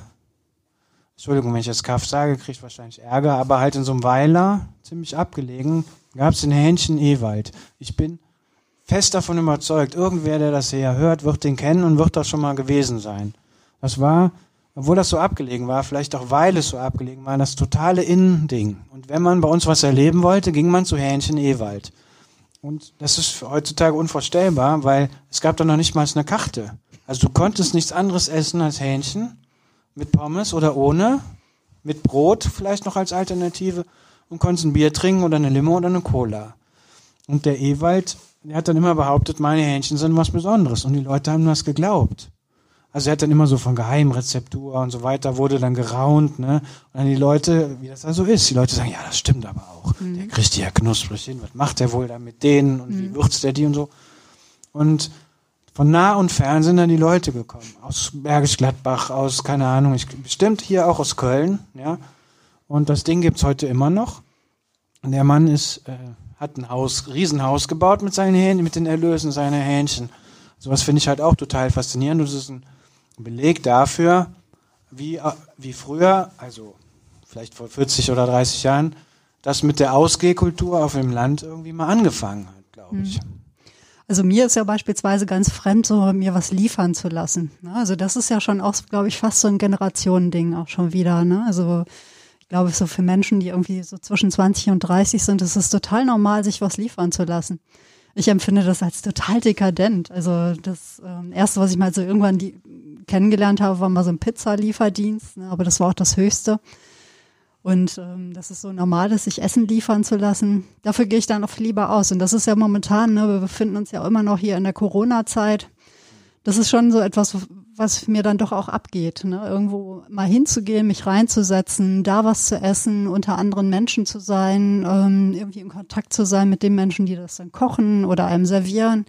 Entschuldigung, wenn ich jetzt Kaff sage, kriege ich wahrscheinlich Ärger, aber halt in so einem Weiler, ziemlich abgelegen, gab es den Hähnchen Ewald. Ich bin fest davon überzeugt, irgendwer, der das hier hört, wird den kennen und wird da schon mal gewesen sein. Das war, obwohl das so abgelegen war, vielleicht auch weil es so abgelegen war, das totale Innending. Und wenn man bei uns was erleben wollte, ging man zu Hähnchen Ewald. Und das ist heutzutage unvorstellbar, weil es gab da noch nicht mal eine Karte. Also du konntest nichts anderes essen als Hähnchen mit Pommes oder ohne, mit Brot vielleicht noch als Alternative und konntest ein Bier trinken oder eine Limo oder eine Cola. Und der Ewald, der hat dann immer behauptet, meine Hähnchen sind was Besonderes und die Leute haben das geglaubt. Also er hat dann immer so von Geheimrezeptur und so weiter, wurde dann geraunt, ne? Und dann die Leute, wie das da so ist, die Leute sagen, ja, das stimmt aber auch. Mhm. Der kriegt die ja knusprig hin, was macht der wohl da mit denen und mhm. wie würzt der die und so. Und von nah und fern sind dann die Leute gekommen. Aus Bergisch Gladbach, aus, keine Ahnung, ich, bestimmt hier auch aus Köln, ja. Und das Ding gibt's heute immer noch. Und der Mann ist, äh, hat ein Haus, Riesenhaus gebaut mit seinen Hähnchen, mit den Erlösen seiner Hähnchen. Sowas finde ich halt auch total faszinierend. Das ist ein Beleg dafür, wie, äh, wie früher, also vielleicht vor 40 oder 30 Jahren, das mit der Ausgehkultur auf dem Land irgendwie mal angefangen hat, glaube ich. Mhm. Also mir ist ja beispielsweise ganz fremd, so mir was liefern zu lassen. Ne? Also das ist ja schon auch, glaube ich, fast so ein Generationending auch schon wieder. Ne? Also ich glaube, so für Menschen, die irgendwie so zwischen 20 und 30 sind, ist es total normal, sich was liefern zu lassen. Ich empfinde das als total dekadent. Also das ähm, erste, was ich mal so irgendwann die, kennengelernt habe, war mal so ein Pizzalieferdienst, ne? aber das war auch das Höchste. Und ähm, das ist so normal, dass sich Essen liefern zu lassen. Dafür gehe ich dann auch lieber aus. Und das ist ja momentan, ne, wir befinden uns ja immer noch hier in der Corona-Zeit. Das ist schon so etwas, was mir dann doch auch abgeht. Ne? Irgendwo mal hinzugehen, mich reinzusetzen, da was zu essen, unter anderen Menschen zu sein, ähm, irgendwie in Kontakt zu sein mit den Menschen, die das dann kochen oder einem servieren.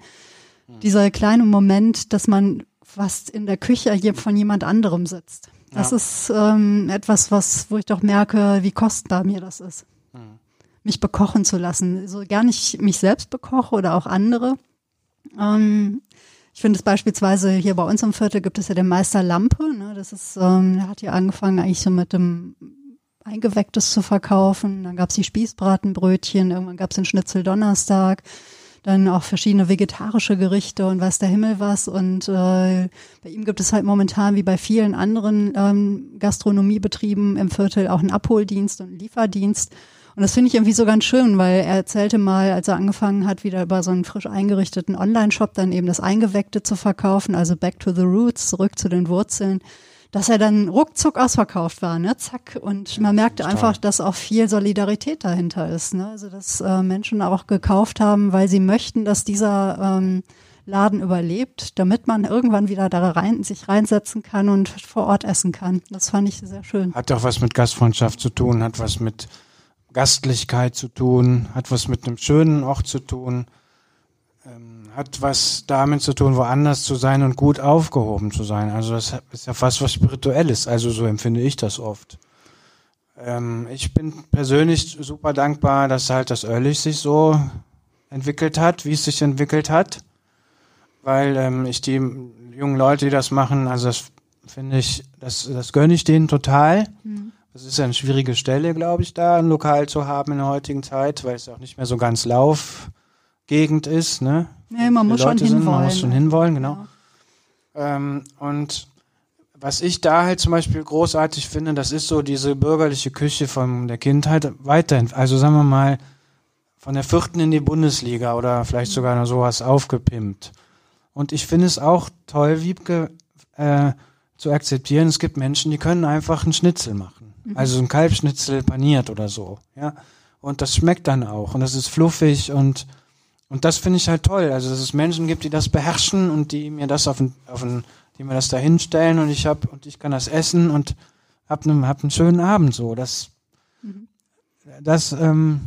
Mhm. Dieser kleine Moment, dass man fast in der Küche von jemand anderem sitzt. Das ja. ist ähm, etwas, was, wo ich doch merke, wie kostbar mir das ist. Mhm. Mich bekochen zu lassen. So gar nicht mich selbst bekoche oder auch andere. Ähm, ich finde es beispielsweise hier bei uns im Viertel gibt es ja den Meister Lampe. Ne? Das ist, ähm, der hat ja angefangen eigentlich so mit dem Eingewecktes zu verkaufen. Dann gab es die Spießbratenbrötchen, irgendwann gab es den Schnitzel Donnerstag dann auch verschiedene vegetarische Gerichte und weiß der Himmel was. Und äh, bei ihm gibt es halt momentan wie bei vielen anderen ähm, Gastronomiebetrieben im Viertel auch einen Abholdienst und einen Lieferdienst. Und das finde ich irgendwie so ganz schön, weil er erzählte mal, als er angefangen hat, wieder über so einen frisch eingerichteten Online-Shop dann eben das Eingeweckte zu verkaufen, also back to the roots, zurück zu den Wurzeln dass er dann ruckzuck ausverkauft war, ne? Zack. Und man merkte einfach, dass auch viel Solidarität dahinter ist. Ne? Also dass äh, Menschen auch gekauft haben, weil sie möchten, dass dieser ähm, Laden überlebt, damit man irgendwann wieder da rein, sich reinsetzen kann und vor Ort essen kann. Das fand ich sehr schön. Hat doch was mit Gastfreundschaft zu tun, hat was mit Gastlichkeit zu tun, hat was mit einem schönen Ort zu tun. Hat was damit zu tun, woanders zu sein und gut aufgehoben zu sein. Also das ist ja fast was Spirituelles. Also so empfinde ich das oft. Ähm, ich bin persönlich super dankbar, dass halt das Örlich sich so entwickelt hat, wie es sich entwickelt hat. Weil ähm, ich die jungen Leute, die das machen, also das finde ich, das, das gönne ich denen total. Mhm. Das ist ja eine schwierige Stelle, glaube ich, da ein Lokal zu haben in der heutigen Zeit, weil es auch nicht mehr so ganz Lauf Gegend ist, ne? Nee, man muss schon hinwollen. Man muss schon hinwollen, genau. Ja. Ähm, und was ich da halt zum Beispiel großartig finde, das ist so diese bürgerliche Küche von der Kindheit weiterhin. Also sagen wir mal, von der vierten in die Bundesliga oder vielleicht sogar noch sowas aufgepimpt. Und ich finde es auch toll, Wiebke, äh, zu akzeptieren, es gibt Menschen, die können einfach einen Schnitzel machen. Mhm. Also ein Kalbschnitzel paniert oder so, ja. Und das schmeckt dann auch und das ist fluffig und und das finde ich halt toll. Also dass es Menschen gibt, die das beherrschen und die mir das auf ein, auf ein die mir das da hinstellen und ich hab und ich kann das essen und hab einen hab einen schönen Abend so. Das mhm. das ähm,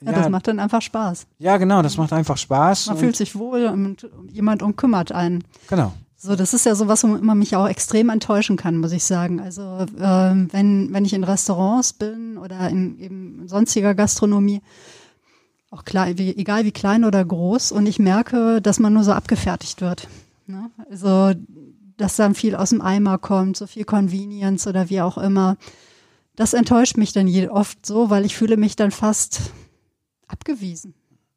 ja, ja, das macht dann einfach Spaß. Ja, genau, das macht einfach Spaß. Man fühlt sich wohl und jemand umkümmert einen. Genau. So, das ist ja so was, wo man mich auch extrem enttäuschen kann, muss ich sagen. Also ähm, wenn wenn ich in Restaurants bin oder in eben sonstiger Gastronomie, auch klein, wie, egal wie klein oder groß, und ich merke, dass man nur so abgefertigt wird. Ne? Also dass dann viel aus dem Eimer kommt, so viel Convenience oder wie auch immer. Das enttäuscht mich dann oft so, weil ich fühle mich dann fast abgewiesen.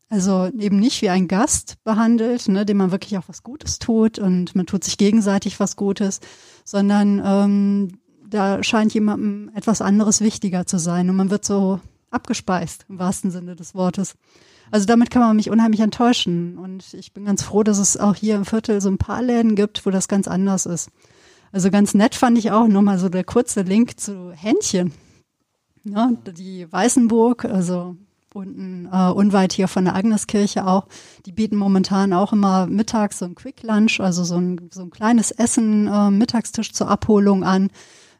Also eben nicht wie ein Gast behandelt, ne, dem man wirklich auch was Gutes tut und man tut sich gegenseitig was Gutes, sondern ähm, da scheint jemandem etwas anderes wichtiger zu sein und man wird so abgespeist im wahrsten Sinne des Wortes. Also damit kann man mich unheimlich enttäuschen und ich bin ganz froh, dass es auch hier im Viertel so ein paar Läden gibt, wo das ganz anders ist. Also ganz nett fand ich auch nochmal so der kurze Link zu Händchen. Ja, die Weißenburg, also unten äh, unweit hier von der Agneskirche auch. Die bieten momentan auch immer mittags so ein Quick Lunch, also so ein, so ein kleines Essen, äh, Mittagstisch zur Abholung an,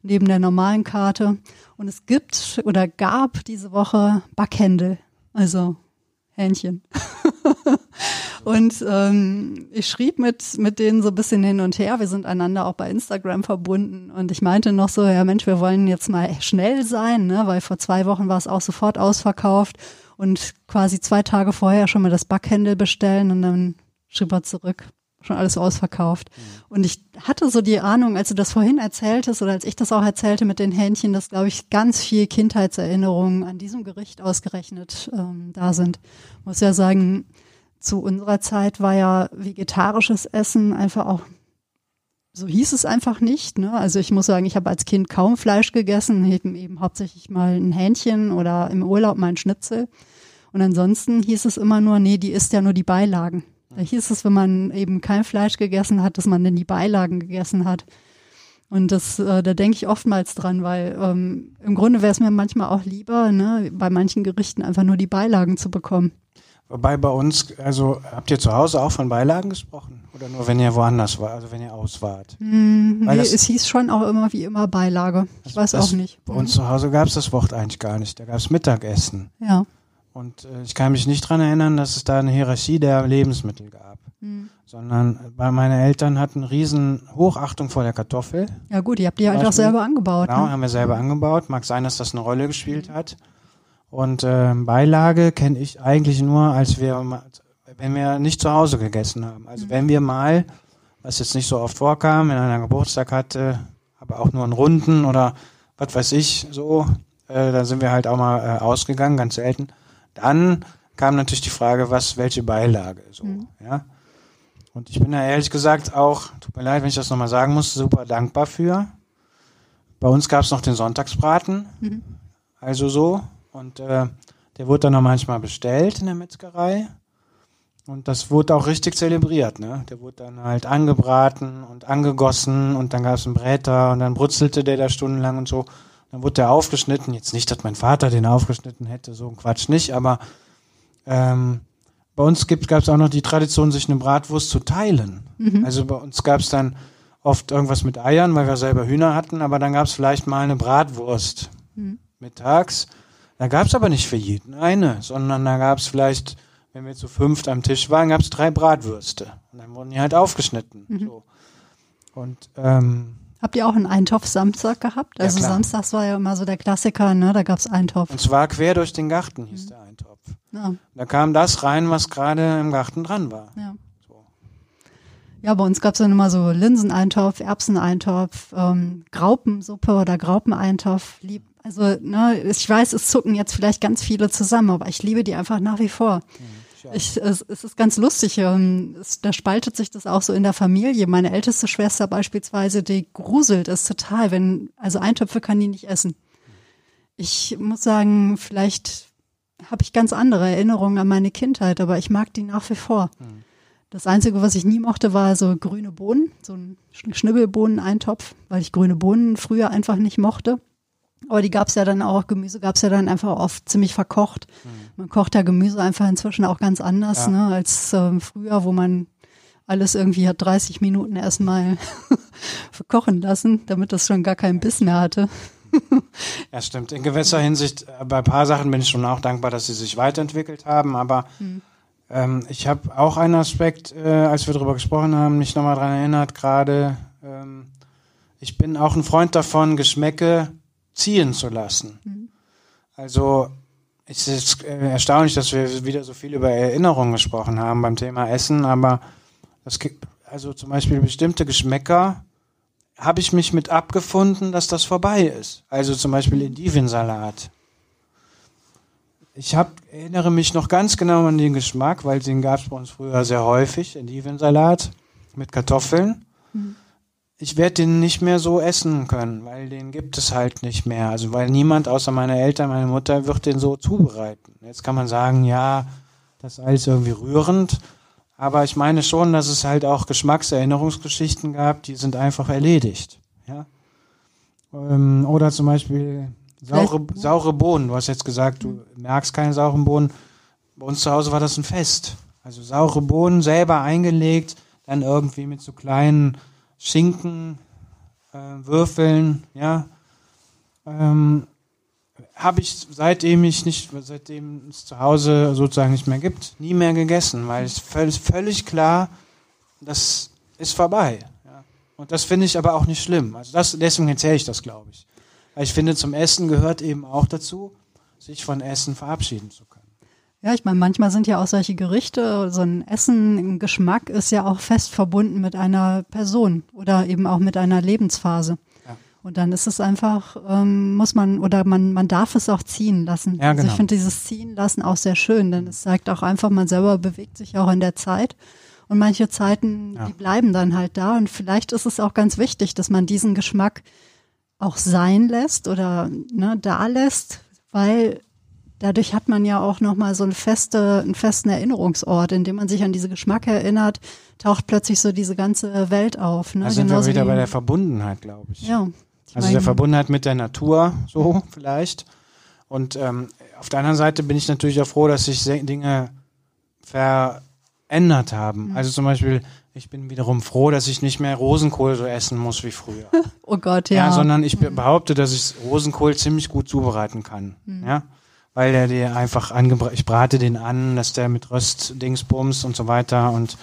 neben der normalen Karte. Und es gibt oder gab diese Woche Backhändel, also Hähnchen. [LAUGHS] und ähm, ich schrieb mit, mit denen so ein bisschen hin und her. Wir sind einander auch bei Instagram verbunden. Und ich meinte noch so, ja Mensch, wir wollen jetzt mal schnell sein, ne? weil vor zwei Wochen war es auch sofort ausverkauft. Und quasi zwei Tage vorher schon mal das Backhändel bestellen und dann schrieb er zurück schon alles ausverkauft. Mhm. Und ich hatte so die Ahnung, als du das vorhin erzähltest oder als ich das auch erzählte mit den Hähnchen, dass, glaube ich, ganz viel Kindheitserinnerungen an diesem Gericht ausgerechnet ähm, da sind. Ich muss ja sagen, zu unserer Zeit war ja vegetarisches Essen einfach auch so hieß es einfach nicht. Ne? Also ich muss sagen, ich habe als Kind kaum Fleisch gegessen, eben, eben hauptsächlich mal ein Hähnchen oder im Urlaub mal ein Schnitzel. Und ansonsten hieß es immer nur, nee, die isst ja nur die Beilagen. Da hieß es, wenn man eben kein Fleisch gegessen hat, dass man denn die Beilagen gegessen hat. Und das, äh, da denke ich oftmals dran, weil ähm, im Grunde wäre es mir manchmal auch lieber, ne, bei manchen Gerichten einfach nur die Beilagen zu bekommen. Wobei bei uns, also habt ihr zu Hause auch von Beilagen gesprochen? Oder nur wenn ihr woanders war, also wenn ihr aus wart? Mm, nee, es hieß schon auch immer wie immer Beilage. Ich weiß das, auch nicht. Bei uns mhm. zu Hause gab es das Wort eigentlich gar nicht. Da gab es Mittagessen. Ja. Und äh, ich kann mich nicht dran erinnern, dass es da eine Hierarchie der Lebensmittel gab. Mhm. Sondern bei meine Eltern hatten riesen Hochachtung vor der Kartoffel. Ja gut, die habt ihr halt auch selber angebaut. Genau, ne? haben wir selber angebaut. Mag sein, dass das eine Rolle gespielt hat. Und äh, Beilage kenne ich eigentlich nur, als wir, wenn wir nicht zu Hause gegessen haben. Also mhm. wenn wir mal, was jetzt nicht so oft vorkam, in einer Geburtstag hatte, aber auch nur einen Runden oder was weiß ich, so, äh, da sind wir halt auch mal äh, ausgegangen, ganz selten. Dann kam natürlich die Frage, was, welche Beilage, so, mhm. ja. Und ich bin da ehrlich gesagt auch, tut mir leid, wenn ich das nochmal sagen muss, super dankbar für. Bei uns gab es noch den Sonntagsbraten, mhm. also so. Und äh, der wurde dann auch manchmal bestellt in der Metzgerei. Und das wurde auch richtig zelebriert, ne? Der wurde dann halt angebraten und angegossen und dann gab es einen Bräter und dann brutzelte der da stundenlang und so. Dann wurde der aufgeschnitten. Jetzt nicht, dass mein Vater den aufgeschnitten hätte, so ein Quatsch nicht, aber ähm, bei uns gab es auch noch die Tradition, sich eine Bratwurst zu teilen. Mhm. Also bei uns gab es dann oft irgendwas mit Eiern, weil wir selber Hühner hatten, aber dann gab es vielleicht mal eine Bratwurst mhm. mittags. Da gab es aber nicht für jeden eine, sondern da gab es vielleicht, wenn wir zu fünft am Tisch waren, gab es drei Bratwürste. Und dann wurden die halt aufgeschnitten. Mhm. So. Und ähm, Habt ihr auch einen Eintopf-Samstag gehabt? Also ja, Samstags war ja immer so der Klassiker, ne? Da gab's Eintopf. Und zwar quer durch den Garten hieß mhm. der Eintopf. Ja. Da kam das rein, was gerade im Garten dran war. Ja. So. Ja, bei uns gab's dann immer so Linseneintopf, Erbseneintopf, ähm, Graupensuppe oder Graupeneintopf. Lieb, also, ne, ich weiß, es zucken jetzt vielleicht ganz viele zusammen, aber ich liebe die einfach nach wie vor. Mhm. Ich, es, es ist ganz lustig. ähm, Es, da spaltet sich das auch so in der Familie. Meine älteste Schwester beispielsweise, die gruselt es total, wenn, also Eintöpfe kann die nicht essen. Ich muss sagen, vielleicht habe ich ganz andere Erinnerungen an meine Kindheit, aber ich mag die nach wie vor. Das Einzige, was ich nie mochte, war so grüne Bohnen, so ein Sch- Schnibbelbohnen-Eintopf, weil ich grüne Bohnen früher einfach nicht mochte. Aber die gab's ja dann auch, Gemüse gab's ja dann einfach oft ziemlich verkocht. Man kocht ja Gemüse einfach inzwischen auch ganz anders Ja. ne, als ähm, früher, wo man alles irgendwie hat 30 Minuten erstmal [LAUGHS] verkochen lassen, damit das schon gar keinen Biss mehr hatte. [LAUGHS] Ja, stimmt. In gewisser Hinsicht, äh, bei ein paar Sachen bin ich schon auch dankbar, dass sie sich weiterentwickelt haben, aber ähm, ich habe auch einen Aspekt, äh, als wir darüber gesprochen haben, mich nochmal dran erinnert, gerade, ähm, ich bin auch ein Freund davon, Geschmäcke ziehen zu lassen. Also, es ist äh, erstaunlich, dass wir wieder so viel über Erinnerungen gesprochen haben beim Thema Essen, aber es gibt, also zum Beispiel bestimmte Geschmäcker, habe ich mich mit abgefunden, dass das vorbei ist. Also zum Beispiel Endivensalat. Ich hab, erinnere mich noch ganz genau an den Geschmack, weil den gab es bei uns früher sehr häufig, Endivensalat mit Kartoffeln. Ich werde den nicht mehr so essen können, weil den gibt es halt nicht mehr. Also weil niemand außer meine Eltern, meine Mutter wird den so zubereiten. Jetzt kann man sagen, ja, das ist alles irgendwie rührend. Aber ich meine schon, dass es halt auch Geschmackserinnerungsgeschichten gab, die sind einfach erledigt. Ja? Ähm, oder zum Beispiel saure, Vielleicht- saure Bohnen. Du hast jetzt gesagt, du merkst keine sauren Bohnen. Bei uns zu Hause war das ein Fest. Also saure Bohnen selber eingelegt, dann irgendwie mit so kleinen Schinken, äh, Würfeln, ja. Ähm, habe ich seitdem ich nicht, seitdem es zu Hause sozusagen nicht mehr gibt, nie mehr gegessen, weil es völlig, völlig klar, das ist vorbei. Ja. Und das finde ich aber auch nicht schlimm. Also das, deswegen erzähle ich das, glaube ich. Weil ich finde, zum Essen gehört eben auch dazu, sich von Essen verabschieden zu können. Ja, ich meine, manchmal sind ja auch solche Gerichte, so ein Essen, ein Geschmack ist ja auch fest verbunden mit einer Person oder eben auch mit einer Lebensphase. Ja. Und dann ist es einfach, ähm, muss man, oder man, man darf es auch ziehen lassen. Ja, Also genau. ich finde dieses Ziehen lassen auch sehr schön, denn es zeigt auch einfach, man selber bewegt sich auch in der Zeit. Und manche Zeiten, Ja. die bleiben dann halt da. Und vielleicht ist es auch ganz wichtig, dass man diesen Geschmack auch sein lässt oder ne, da lässt, weil dadurch hat man ja auch nochmal so eine feste, einen festen Erinnerungsort, in dem man sich an diese Geschmack erinnert, taucht plötzlich so diese ganze Welt auf. Ne? Da sind wir Genauso wieder wie- bei der Verbundenheit, glaube ich. ja. Ich Also mein, der Verbundenheit mit der Natur, so [LAUGHS] vielleicht. Und ähm, auf der anderen Seite bin ich natürlich auch froh, dass sich Dinge verändert haben. Also zum Beispiel, ich bin wiederum froh, dass ich nicht mehr Rosenkohl so essen muss wie früher. [LAUGHS] Oh Gott, ja. ja. sondern ich be- behaupte, dass ich Rosenkohl ziemlich gut zubereiten kann. Ja. Weil der dir einfach angebracht, ich brate den an, dass der mit Röstdingsbums und so weiter und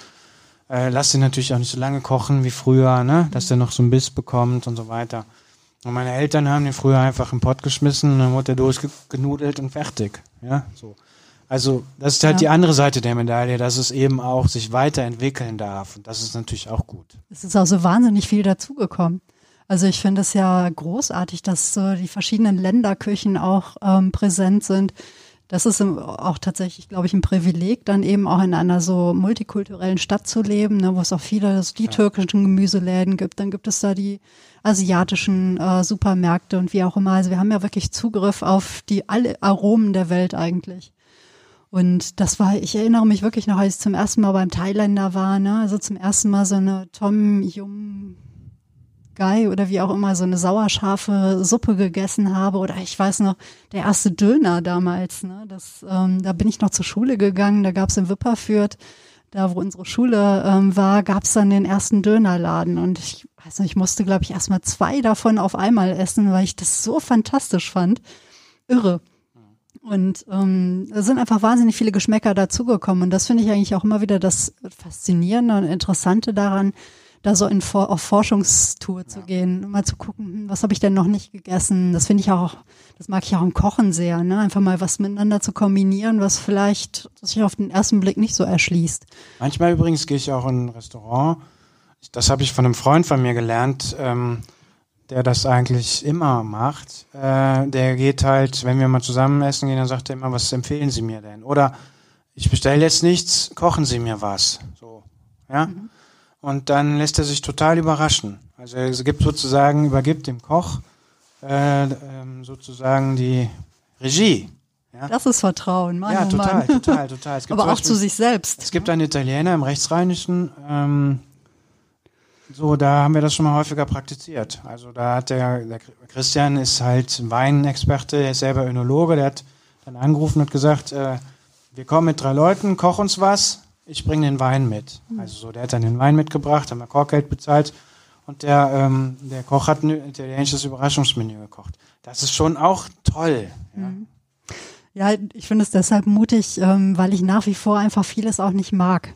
äh, lass den natürlich auch nicht so lange kochen wie früher, ne? Dass der noch so einen Biss bekommt und so weiter. Und meine Eltern haben den früher einfach im Pott geschmissen und dann wurde der durchgenudelt und fertig. Ja, so. Also, das ist halt Ja. die andere Seite der Medaille, dass es eben auch sich weiterentwickeln darf. Und das ist natürlich auch gut. es ist auch so wahnsinnig viel dazugekommen. Also ich finde es ja großartig, dass so die verschiedenen Länderküchen auch ähm, präsent sind. Das ist auch tatsächlich, glaube ich, ein Privileg, dann eben auch in einer so multikulturellen Stadt zu leben, ne, wo es auch viele so die türkischen Gemüseläden gibt. Dann gibt es da die asiatischen äh, Supermärkte und wie auch immer. Also wir haben ja wirklich Zugriff auf die alle Aromen der Welt eigentlich. Und das war, ich erinnere mich wirklich noch, als ich zum ersten Mal beim Thailänder war, ne, also zum ersten Mal so eine Tom Yum Gai oder wie auch immer so eine sauerscharfe Suppe gegessen habe oder ich weiß noch, der erste Döner damals, ne, das, ähm, da bin ich noch zur Schule gegangen, da gab's in Wipperfürth, da wo unsere Schule ähm, war, gab's dann den ersten Dönerladen und ich weiß nicht, ich musste glaube ich erstmal zwei davon auf einmal essen, weil ich das so fantastisch fand. Irre. Und ähm, da sind einfach wahnsinnig viele Geschmäcker dazugekommen. Und das finde ich eigentlich auch immer wieder das Faszinierende und Interessante daran, da so in auf Forschungstour zu gehen, und mal zu gucken, hm, was habe ich denn noch nicht gegessen. Das finde ich auch, das mag ich auch im Kochen sehr, ne? Einfach mal was miteinander zu kombinieren, was vielleicht sich auf den ersten Blick nicht so erschließt. Manchmal übrigens gehe ich auch in ein Restaurant. Das habe ich von einem Freund von mir gelernt, ähm, der das eigentlich immer macht. Äh, der geht halt, wenn wir mal zusammen essen gehen, dann sagt er immer, was empfehlen Sie mir denn? Oder ich bestelle jetzt nichts, kochen Sie mir was. So, ja. Mhm. Und dann lässt er sich total überraschen. Also er gibt sozusagen, übergibt dem Koch äh, ähm, sozusagen die Regie. Ja, Das ist Vertrauen, Mann, ja oh total, Mann. total, total. [LAUGHS] Aber auch Beispiel- zu sich selbst. es gibt einen Italiener im Rechtsrheinischen, ähm, so, da haben wir das schon mal häufiger praktiziert. Also da hat der, der Christian ist halt Weinexperte, der ist selber Önologe, der hat dann angerufen und gesagt, äh, wir kommen mit drei Leuten, koch uns was, ich bringe den Wein mit. Also so, der hat dann den Wein mitgebracht, haben wir Kochgeld bezahlt und der, ähm, der Koch hat ein italienisches Überraschungsmenü gekocht. Das ist schon auch toll. Ja. Ja, ich finde es deshalb mutig, ähm, weil ich nach wie vor einfach vieles auch nicht mag.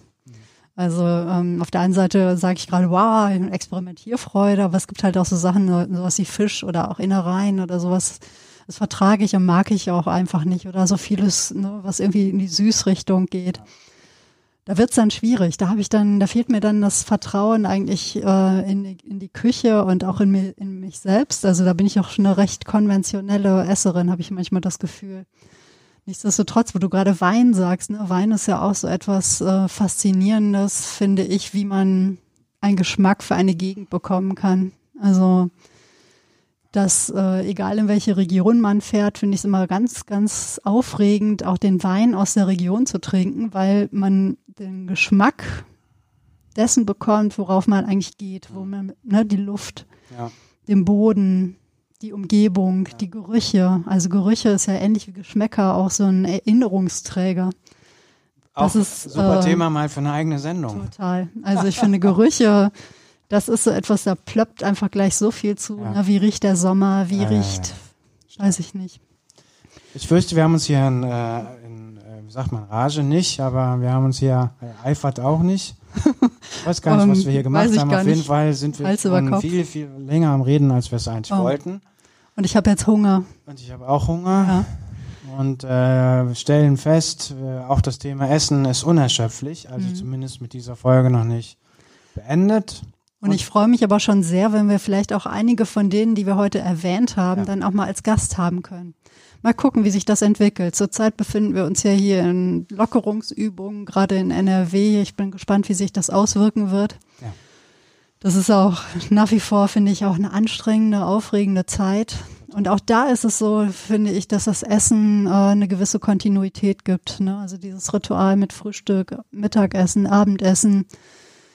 Also ähm, auf der einen Seite sage ich gerade, wow, Experimentierfreude, aber es gibt halt auch so Sachen, so- sowas wie Fisch oder auch Innereien oder sowas. Das vertrage ich und mag ich auch einfach nicht. Oder so vieles, ne, was irgendwie in die Süßrichtung geht. Da wird's dann schwierig. Da habe ich dann, da fehlt mir dann das Vertrauen eigentlich äh, in, in die Küche und auch in, mi- in mich selbst. Also da bin ich auch schon eine recht konventionelle Esserin, habe ich manchmal das Gefühl. Nichtsdestotrotz, wo du gerade Wein sagst, ne, Wein ist ja auch so etwas äh, Faszinierendes, finde ich, wie man einen Geschmack für eine Gegend bekommen kann. Also, dass äh, egal in welche Region man fährt, finde ich es immer ganz, ganz aufregend, auch den Wein aus der Region zu trinken, weil man den Geschmack dessen bekommt, worauf man eigentlich geht, wo man, ne, die Luft, Ja. den Boden, die Umgebung, die Gerüche. Also Gerüche ist ja ähnlich wie Geschmäcker auch so ein Erinnerungsträger. Auch Das ist, super äh, Thema mal für eine eigene Sendung. Total. Also ich finde Gerüche, das ist so etwas, da ploppt einfach gleich so viel zu. Ja. Ne? Wie riecht der Sommer? Wie Ja, ja, riecht, weiß ich nicht. Ich fürchte, wir haben uns hier in, äh, in äh, wie sagt man, Rage nicht, aber wir haben uns hier äh, eifert auch nicht. Ich weiß gar nicht, was Ähm, wir hier gemacht haben. Auf jeden. Fall sind wir schon viel, viel länger am Reden, als wir es eigentlich Oh. wollten. Und ich habe jetzt Hunger. Und ich habe auch Hunger. Ja. Und äh, stellen fest, äh, auch das Thema Essen ist unerschöpflich, also Mhm. zumindest mit dieser Folge noch nicht beendet. Und ich freue mich aber schon sehr, wenn wir vielleicht auch einige von denen, die wir heute erwähnt haben, Ja. dann auch mal als Gast haben können. Mal gucken, wie sich das entwickelt. Zurzeit befinden wir uns ja hier in Lockerungsübungen, gerade in NRW. Ich bin gespannt, wie sich das auswirken wird. Ja. Das ist auch nach wie vor, finde ich, auch eine anstrengende, aufregende Zeit. Und auch da ist es so, finde ich, dass das Essen äh, eine gewisse Kontinuität gibt. Ne? Also dieses Ritual mit Frühstück, Mittagessen, Abendessen,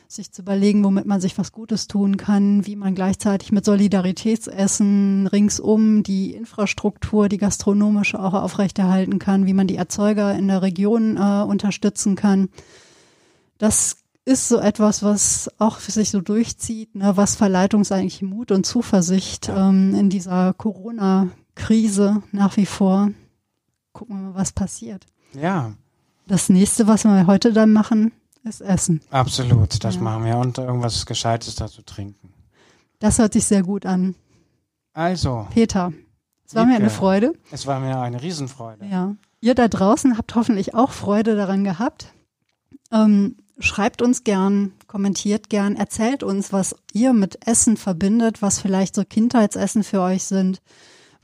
sich zu überlegen, womit man sich was Gutes tun kann, wie man gleichzeitig mit Solidaritätsessen ringsum die Infrastruktur, die gastronomische auch aufrechterhalten kann, wie man die Erzeuger in der Region äh, unterstützen kann. Das ist so etwas, was auch für sich so durchzieht, ne? was verleiht uns eigentlich Mut und Zuversicht ähm, in dieser Corona-Krise nach wie vor. Gucken wir mal, was passiert. Ja, Das nächste, was wir heute dann machen, ist Essen. absolut. Das Ja. machen wir. Und irgendwas Gescheites dazu trinken. Das hört sich sehr gut an. Also, Peter, es war mir eine. Freude. es war mir eine Riesenfreude. Ja. Ihr da draußen habt hoffentlich auch Freude daran gehabt. Ähm, schreibt uns gern, kommentiert gern, erzählt uns, was ihr mit Essen verbindet, was vielleicht so Kindheitsessen für euch sind,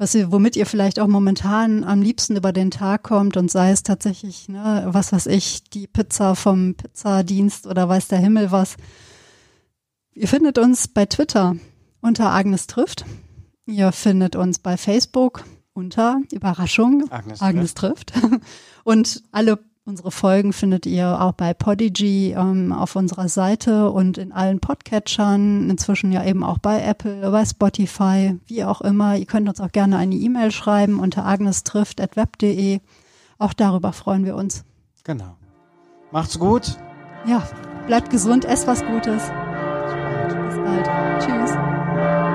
was ihr, womit ihr vielleicht auch momentan am liebsten über den Tag kommt und sei es tatsächlich, ne, was weiß ich, die Pizza vom Pizzadienst oder weiß der Himmel was. Ihr findet uns bei Twitter unter Agnes trifft. Ihr findet uns bei Facebook unter Überraschung Agnes Agnes trifft. [LAUGHS] Und alle unsere Folgen findet ihr auch bei Podigy ähm, auf unserer Seite und in allen Podcatchern, inzwischen ja eben auch bei Apple, bei Spotify, wie auch immer. Ihr könnt uns auch gerne eine E-Mail schreiben unter agnestrifft.web.de. Auch darüber freuen wir uns. Genau. Macht's gut. Ja, bleibt gesund, esst was Gutes. Bis bald. Tschüss.